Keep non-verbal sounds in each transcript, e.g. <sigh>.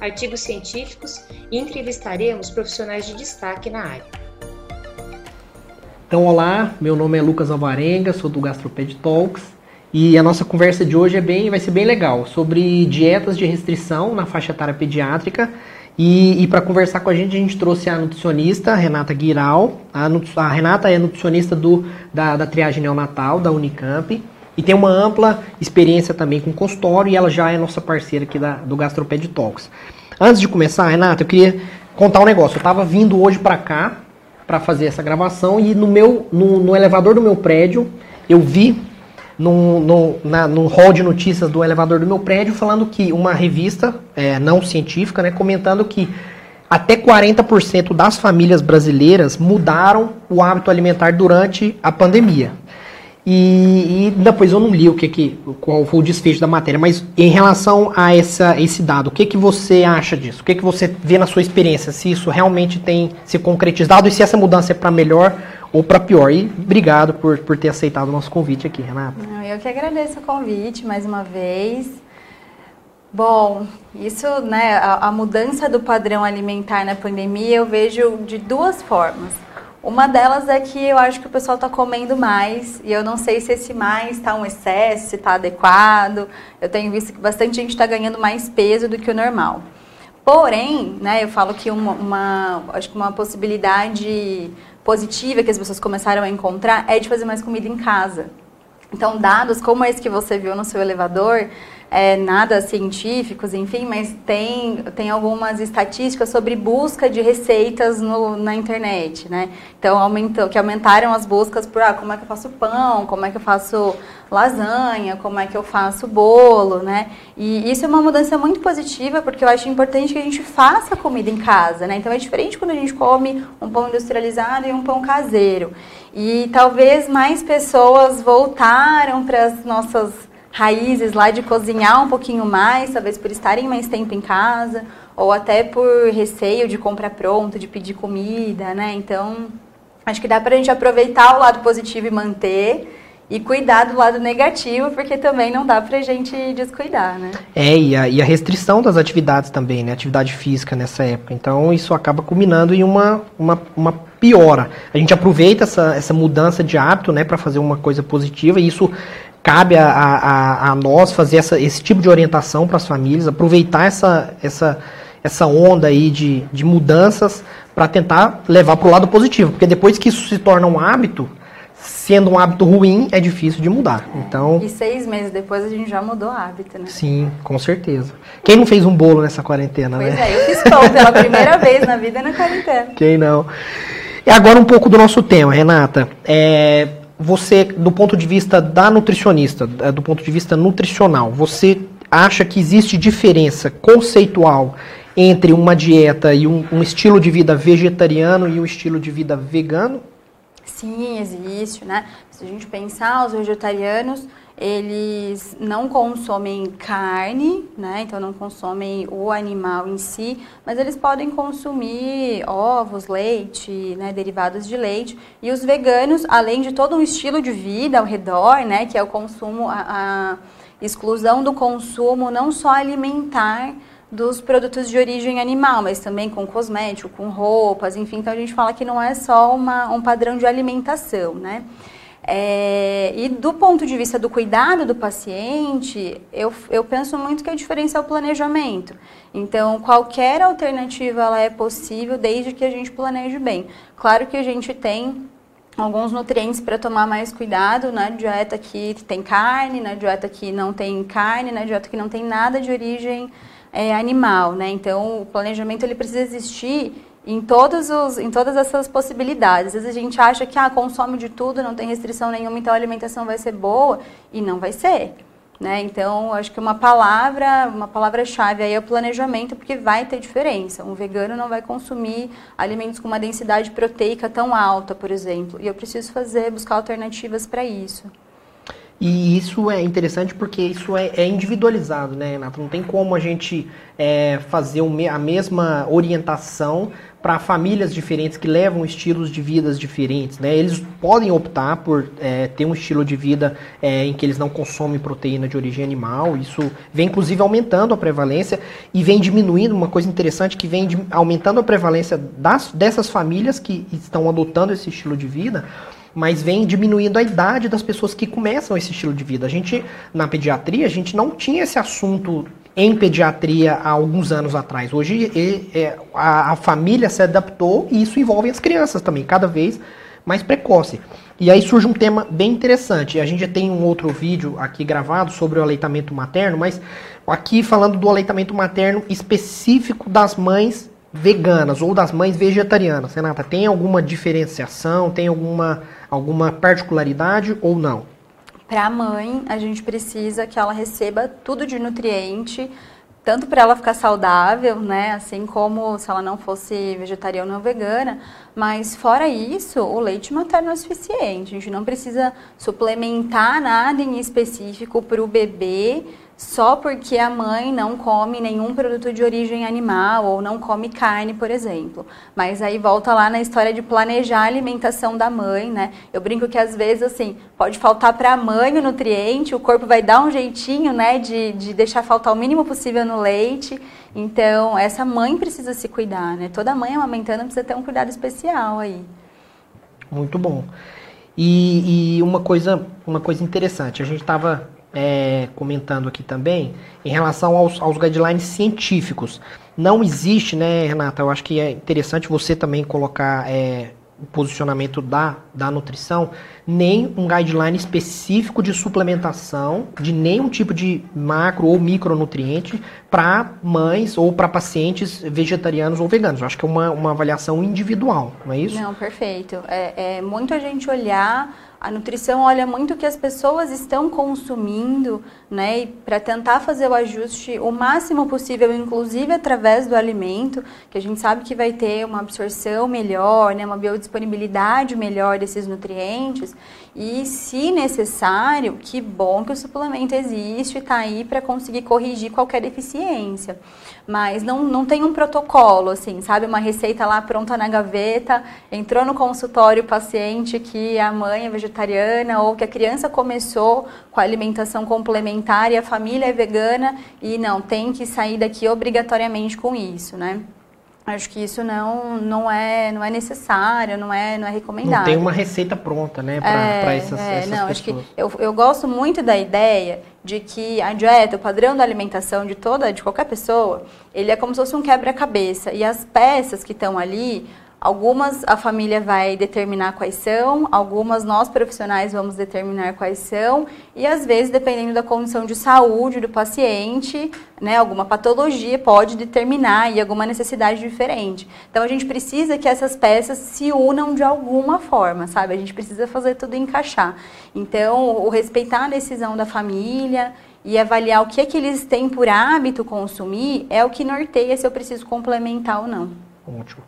artigos científicos e entrevistaremos profissionais de destaque na área. Então, olá, meu nome é Lucas Alvarenga, sou do Gastroped Talks e a nossa conversa de hoje é bem, vai ser bem legal sobre dietas de restrição na faixa etária pediátrica e, e para conversar com a gente, a gente trouxe a nutricionista Renata Guiral. A, a Renata é nutricionista do, da, da triagem neonatal da Unicamp e tem uma ampla experiência também com consultório e ela já é nossa parceira aqui da, do Gastroped Talks. Antes de começar, Renata, eu queria contar um negócio. Eu estava vindo hoje para cá para fazer essa gravação e no meu no, no elevador do meu prédio eu vi no, no, na, no hall de notícias do elevador do meu prédio falando que uma revista é, não científica, né, comentando que até 40% das famílias brasileiras mudaram o hábito alimentar durante a pandemia. E, e, depois eu não li o que, que qual foi o desfecho da matéria, mas em relação a essa, esse dado, o que, que você acha disso? O que, que você vê na sua experiência? Se isso realmente tem se concretizado e se essa mudança é para melhor ou para pior. E obrigado por, por ter aceitado o nosso convite aqui, Renata. Eu que agradeço o convite mais uma vez. Bom, isso, né, a, a mudança do padrão alimentar na pandemia eu vejo de duas formas. Uma delas é que eu acho que o pessoal está comendo mais e eu não sei se esse mais está um excesso, se está adequado. Eu tenho visto que bastante gente está ganhando mais peso do que o normal. Porém, né, eu falo que uma, uma, acho que uma possibilidade positiva que as pessoas começaram a encontrar é de fazer mais comida em casa. Então, dados como esse que você viu no seu elevador, é, nada científicos, enfim, mas tem, tem algumas estatísticas sobre busca de receitas no, na internet, né? Então, aumentou, que aumentaram as buscas por ah, como é que eu faço pão, como é que eu faço lasanha, como é que eu faço bolo, né? E isso é uma mudança muito positiva, porque eu acho importante que a gente faça comida em casa, né? Então, é diferente quando a gente come um pão industrializado e um pão caseiro. E talvez mais pessoas voltaram para as nossas raízes lá de cozinhar um pouquinho mais, talvez por estarem mais tempo em casa, ou até por receio de comprar pronto, de pedir comida, né? Então, acho que dá para a gente aproveitar o lado positivo e manter. E cuidar do lado negativo, porque também não dá pra gente descuidar, né? É, e a, e a restrição das atividades também, né? Atividade física nessa época. Então, isso acaba culminando em uma, uma, uma piora. A gente aproveita essa, essa mudança de hábito, né, para fazer uma coisa positiva, e isso cabe a, a, a nós fazer essa, esse tipo de orientação para as famílias, aproveitar essa, essa, essa onda aí de, de mudanças para tentar levar para o lado positivo, porque depois que isso se torna um hábito, sendo um hábito ruim, é difícil de mudar. Então, e seis meses depois a gente já mudou o hábito, né? Sim, com certeza. Quem não fez um bolo nessa quarentena, pois né? Pois é, eu fiz pão pela primeira <laughs> vez na vida na quarentena. Quem não? E agora um pouco do nosso tema, Renata. É, você, do ponto de vista da nutricionista, é, do ponto de vista nutricional, você acha que existe diferença conceitual entre uma dieta e um, um estilo de vida vegetariano e um estilo de vida vegano? Sim, existe, né? Se a gente pensar, os vegetarianos eles não consomem carne, né? Então não consomem o animal em si, mas eles podem consumir ovos, leite, né? derivados de leite. E os veganos, além de todo um estilo de vida ao redor, né? Que é o consumo, a, a exclusão do consumo não só alimentar dos produtos de origem animal, mas também com cosmético, com roupas, enfim. Então a gente fala que não é só uma, um padrão de alimentação, né? É, e do ponto de vista do cuidado do paciente, eu, eu penso muito que a diferença é o planejamento. Então, qualquer alternativa ela é possível desde que a gente planeje bem. Claro que a gente tem alguns nutrientes para tomar mais cuidado na dieta que tem carne, na dieta que não tem carne, na dieta que não tem nada de origem é, animal, né? Então, o planejamento ele precisa existir em, todos os, em todas essas possibilidades. Às vezes a gente acha que ah, consome de tudo, não tem restrição nenhuma, então a alimentação vai ser boa, e não vai ser. Né? Então, acho que uma palavra, uma palavra-chave aí é o planejamento, porque vai ter diferença. Um vegano não vai consumir alimentos com uma densidade proteica tão alta, por exemplo. E eu preciso fazer, buscar alternativas para isso. E isso é interessante porque isso é, é individualizado, né, Renato? Não tem como a gente é, fazer a mesma orientação para famílias diferentes que levam estilos de vidas diferentes. Né? Eles podem optar por é, ter um estilo de vida é, em que eles não consomem proteína de origem animal. Isso vem inclusive aumentando a prevalência e vem diminuindo uma coisa interessante que vem aumentando a prevalência das, dessas famílias que estão adotando esse estilo de vida mas vem diminuindo a idade das pessoas que começam esse estilo de vida. A gente, na pediatria, a gente não tinha esse assunto em pediatria há alguns anos atrás. Hoje é, a, família se adaptou e isso envolve as crianças também, cada vez mais precoce. E aí surge um tema bem interessante. A gente tem um outro vídeo aqui gravado sobre o aleitamento materno, mas aqui falando do aleitamento materno específico das mães veganas ou das mães vegetarianas. Renata, tem alguma diferenciação, tem alguma, alguma particularidade ou não? Para a mãe, a gente precisa que ela receba tudo de nutriente, tanto para ela ficar saudável, né, assim como se ela não fosse vegetariana ou vegana, mas fora isso, o leite materno é suficiente. A gente não precisa suplementar nada em específico para o bebê só porque a mãe não come nenhum produto de origem animal ou não come carne, por exemplo. Mas aí volta lá na história de planejar a alimentação da mãe, né? Eu brinco que às vezes, assim, pode faltar para a mãe o nutriente, o corpo vai dar um jeitinho, né, de, de deixar faltar o mínimo possível no leite. Então, essa mãe precisa se cuidar, né? Toda mãe amamentando precisa ter um cuidado especial aí. Muito bom. E, e uma coisa, uma coisa interessante, a gente estava é, comentando aqui também, em relação aos, aos guidelines científicos. Não existe, né, Renata? Eu acho que é interessante você também colocar é, o posicionamento da, da nutrição, nem um guideline específico de suplementação de nenhum tipo de macro ou micronutriente para mães ou para pacientes vegetarianos ou veganos. Eu acho que é uma, uma avaliação individual, não é isso? Não, perfeito. É, é muito a gente olhar a nutrição olha muito o que as pessoas estão consumindo, né, para tentar fazer o ajuste o máximo possível, inclusive através do alimento, que a gente sabe que vai ter uma absorção melhor, né, uma biodisponibilidade melhor desses nutrientes. E, se necessário, que bom que o suplemento existe e está aí para conseguir corrigir qualquer deficiência. Mas não, não tem um protocolo, assim, sabe? Uma receita lá pronta na gaveta, entrou no consultório o paciente que a mãe é vegetariana ou que a criança começou com a alimentação complementar e a família é vegana e não, tem que sair daqui obrigatoriamente com isso, né? Acho que isso não, não, é, não é necessário, não é, não é recomendado. Não tem uma receita pronta, né, para é, essas, é, essas não, pessoas. Acho que eu, eu gosto muito da ideia de que a dieta, o padrão da alimentação de toda, de qualquer pessoa, ele é como se fosse um quebra-cabeça. E as peças que estão ali, Algumas a família vai determinar quais são, algumas nós profissionais vamos determinar quais são, e às vezes, dependendo da condição de saúde do paciente, né, alguma patologia pode determinar e alguma necessidade diferente. Então a gente precisa que essas peças se unam de alguma forma, sabe? A gente precisa fazer tudo encaixar. Então, o respeitar a decisão da família e avaliar o que é que eles têm por hábito consumir é o que norteia se eu preciso complementar ou não. Ótimo.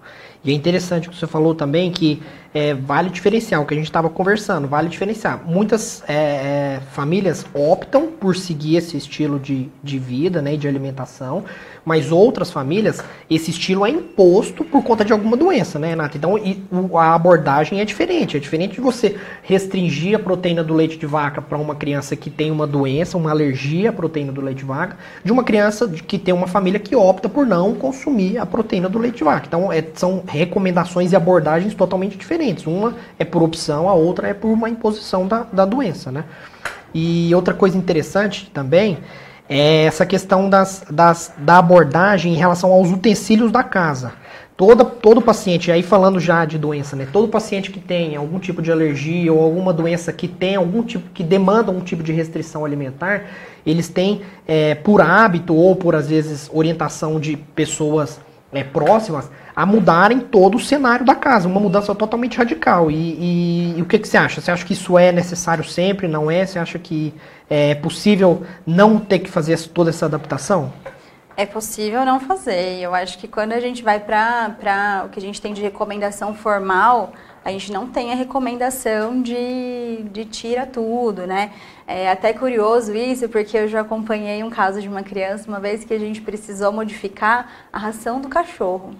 E é interessante que você falou também que é, vale diferenciar, o que a gente estava conversando, vale diferenciar. Muitas é, é, famílias optam por seguir esse estilo de, de vida, né, de alimentação, mas outras famílias, esse estilo é imposto por conta de alguma doença, né, Renata? Então e, a abordagem é diferente. É diferente de você restringir a proteína do leite de vaca para uma criança que tem uma doença, uma alergia à proteína do leite de vaca, de uma criança que tem uma família que opta por não consumir a proteína do leite de vaca. Então é, são recomendações e abordagens totalmente diferentes. Uma é por opção, a outra é por uma imposição da, da doença, né? E outra coisa interessante também é essa questão das, das, da abordagem em relação aos utensílios da casa. Toda, todo paciente, aí falando já de doença, né? Todo paciente que tem algum tipo de alergia ou alguma doença que tem algum tipo, que demanda um tipo de restrição alimentar, eles têm, é, por hábito ou por às vezes orientação de pessoas é, próximas, a mudarem todo o cenário da casa, uma mudança totalmente radical. E, e, e o que, que você acha? Você acha que isso é necessário sempre? Não é? Você acha que É possível não ter que fazer toda essa adaptação? É possível não fazer. Eu acho que quando a gente vai para o que a gente tem de recomendação formal, a gente não tem a recomendação de, de tira tudo, né? É até curioso isso, porque eu já acompanhei um caso de uma criança uma vez que a gente precisou modificar a ração do cachorro.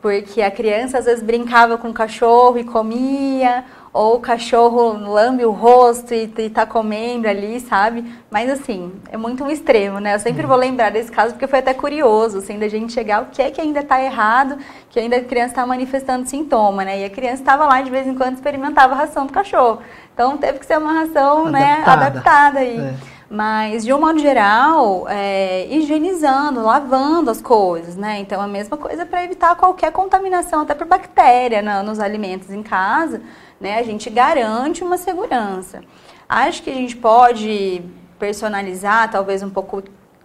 Porque a criança às vezes brincava com o cachorro e comia, ou o cachorro lambe o rosto e, e tá comendo ali, sabe? Mas assim, é muito um extremo, né? Eu sempre vou lembrar desse caso porque foi até curioso, assim, da gente chegar o que é que ainda tá errado, que ainda a criança tá manifestando sintoma, né? E a criança estava lá de vez em quando experimentava a ração do cachorro. Então teve que ser uma ração, adaptada. né, adaptada aí. É. Mas, de um modo geral, é, higienizando, lavando as coisas, né? Então, a mesma coisa para evitar qualquer contaminação, até por bactéria né, nos alimentos em casa né? A gente garante uma segurança. Acho que a gente pode personalizar talvez um pouco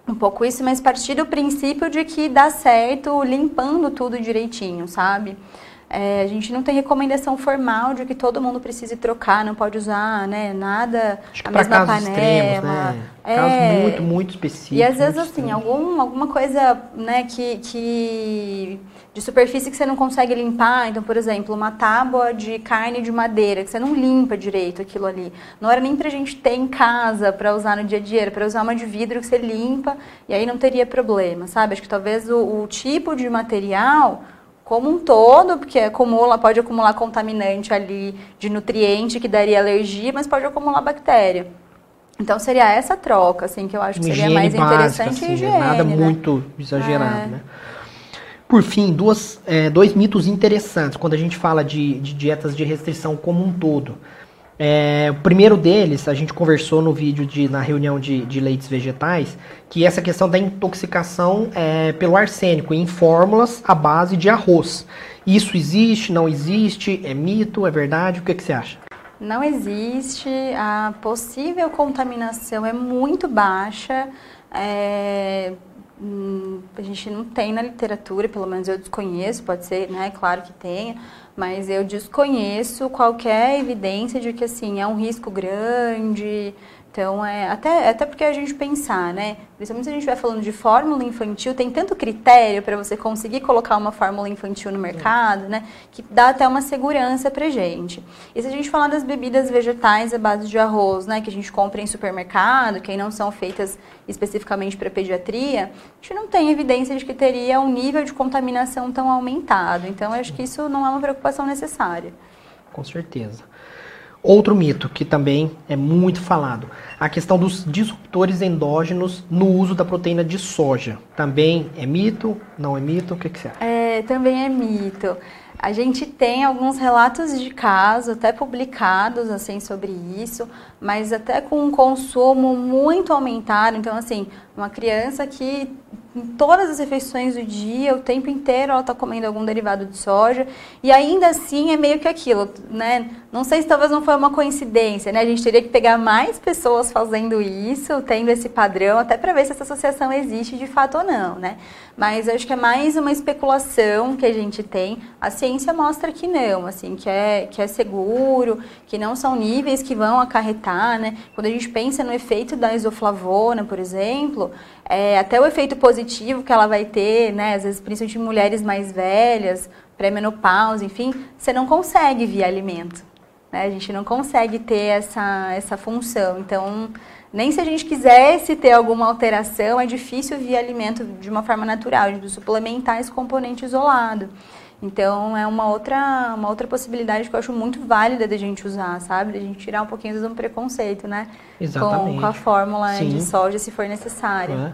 um pouco isso, mas partir do princípio de que dá certo limpando tudo direitinho, sabe? É, a gente não tem recomendação formal de que todo mundo precise trocar, não pode usar, né, nada Acho que a mesma panela. Extremos, né? É, casos muito, muito específicos. E às vezes assim, algum, alguma coisa, né, que, que de superfície que você não consegue limpar. Então, por exemplo, uma tábua de carne de madeira, que você não limpa direito aquilo ali. Não era nem pra gente ter em casa para usar no dia a dia, era pra usar uma de vidro que você limpa e aí não teria problema, sabe? Acho que talvez o, o tipo de material como um todo, porque acumula, pode acumular contaminante ali de nutriente que daria alergia, mas pode acumular bactéria. Então seria essa troca, assim, que eu acho que seria mais básica, interessante assim, higiene, Nada né? muito exagerado, é. né? Por fim, duas, é, dois mitos interessantes quando a gente fala de, de dietas de restrição como um todo. É, o primeiro deles, a gente conversou no vídeo de, na reunião de, de leites vegetais, que é essa questão da intoxicação é, pelo arsênico em fórmulas à base de arroz. Isso existe, não existe, é mito, é verdade? O que, que você acha? Não existe, a possível contaminação é muito baixa. É, Hum, a gente não tem na literatura, pelo menos eu desconheço, pode ser, né, claro que tenha, mas eu desconheço qualquer evidência de que assim é um risco grande, então, é, até, até porque a gente pensar, né? Principalmente se a gente estiver falando de fórmula infantil, tem tanto critério para você conseguir colocar uma fórmula infantil no mercado, né? Que dá até uma segurança pra gente. E se a gente falar das bebidas vegetais à base de arroz, né? Que a gente compra em supermercado, que não são feitas especificamente para pediatria, a gente não tem evidência de que teria um nível de contaminação tão aumentado. Então, acho que isso não é uma preocupação necessária. Com certeza. Outro mito que também é muito falado, a questão dos disruptores endógenos no uso da proteína de soja. Também é mito? Não é mito? O que, que você acha? É, também é mito. A gente tem alguns relatos de caso, até publicados assim sobre isso, mas até com um consumo muito aumentado. Então, assim, uma criança que em todas as refeições do dia, o tempo inteiro ela está comendo algum derivado de soja e ainda assim é meio que aquilo, né? Não sei se talvez não foi uma coincidência, né? A gente teria que pegar mais pessoas fazendo isso, tendo esse padrão, até para ver se essa associação existe de fato ou não, né? Mas acho que é mais uma especulação que a gente tem. A ciência mostra que não, assim, que é, que é seguro, que não são níveis que vão acarretar, né? Quando a gente pensa no efeito da isoflavona, por exemplo, é, até o efeito positivo que ela vai ter, né? Às vezes, principalmente mulheres mais velhas, pré-menopausa, enfim, você não consegue via alimento. Né? A gente não consegue ter essa, essa função. Então, nem se a gente quisesse ter alguma alteração, é difícil via alimento de uma forma natural, de suplementar esse componente isolado. Então é uma outra, uma outra possibilidade que eu acho muito válida da gente usar, sabe? Da gente tirar um pouquinho do preconceito, né? Exatamente. Com, com a fórmula Sim. de soja, se for necessário. É.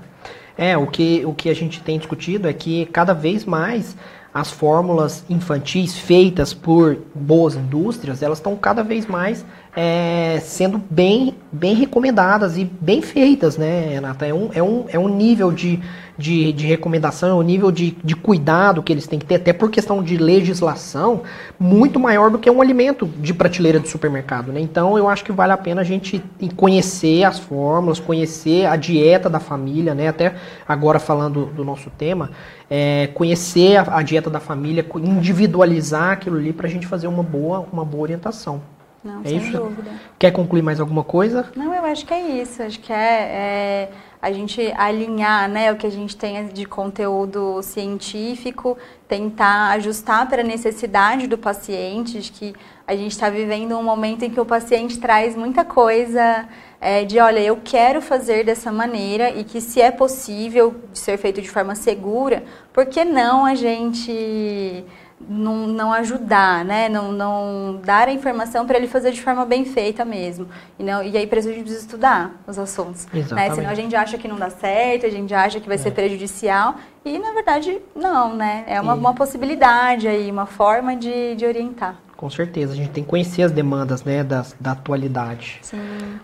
é, o, que, o que a gente tem discutido é que cada vez mais as fórmulas infantis feitas por boas indústrias, elas estão cada vez mais é, sendo bem, bem recomendadas e bem feitas, né, Renata? É um, é um, é um nível de, de, de recomendação, é um nível de, de cuidado que eles têm que ter, até por questão de legislação, muito maior do que um alimento de prateleira de supermercado, né? Então eu acho que vale a pena a gente conhecer as fórmulas, conhecer a dieta da família, né? Até agora falando do nosso tema, é, conhecer a, a dieta da família, individualizar aquilo ali para a gente fazer uma boa, uma boa orientação. Não, É sem isso? dúvida. Quer concluir mais alguma coisa? Não, eu acho que é isso. Acho que é, é a gente alinhar né, o que a gente tem de conteúdo científico, tentar ajustar para a necessidade do paciente, de que a gente está vivendo um momento em que o paciente traz muita coisa é, de, olha, eu quero fazer dessa maneira e que se é possível de ser feito de forma segura, por que não a gente não, não ajudar, né? Não, não dar a informação para ele fazer de forma bem feita mesmo. E, não, e aí precisa estudar os assuntos. Né? Exatamente. Senão a gente acha que não dá certo, a gente acha que vai ser prejudicial. E na verdade, não, né? É uma, E- uma possibilidade aí, uma forma de, de orientar. Com certeza, a gente tem que conhecer as demandas né, das, da atualidade. Sim,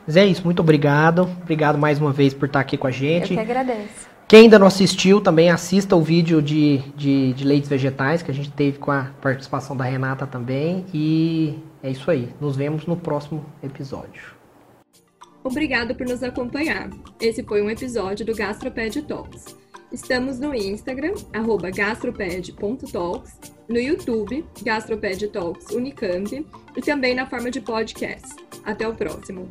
Mas é isso, muito obrigado. Obrigado mais uma vez por estar aqui com a eu gente. que agradeço. Quem ainda não assistiu, também assista o vídeo de, de, de leites vegetais que a gente teve com a participação da Renata também. E é isso aí. Nos vemos no próximo episódio. Obrigado por nos acompanhar. Esse foi um episódio do Gastroped Talks. Estamos no Instagram, arroba gastroped.talks, no YouTube, Gastroped Talks Unicamp, e também na forma de podcast. Até o próximo!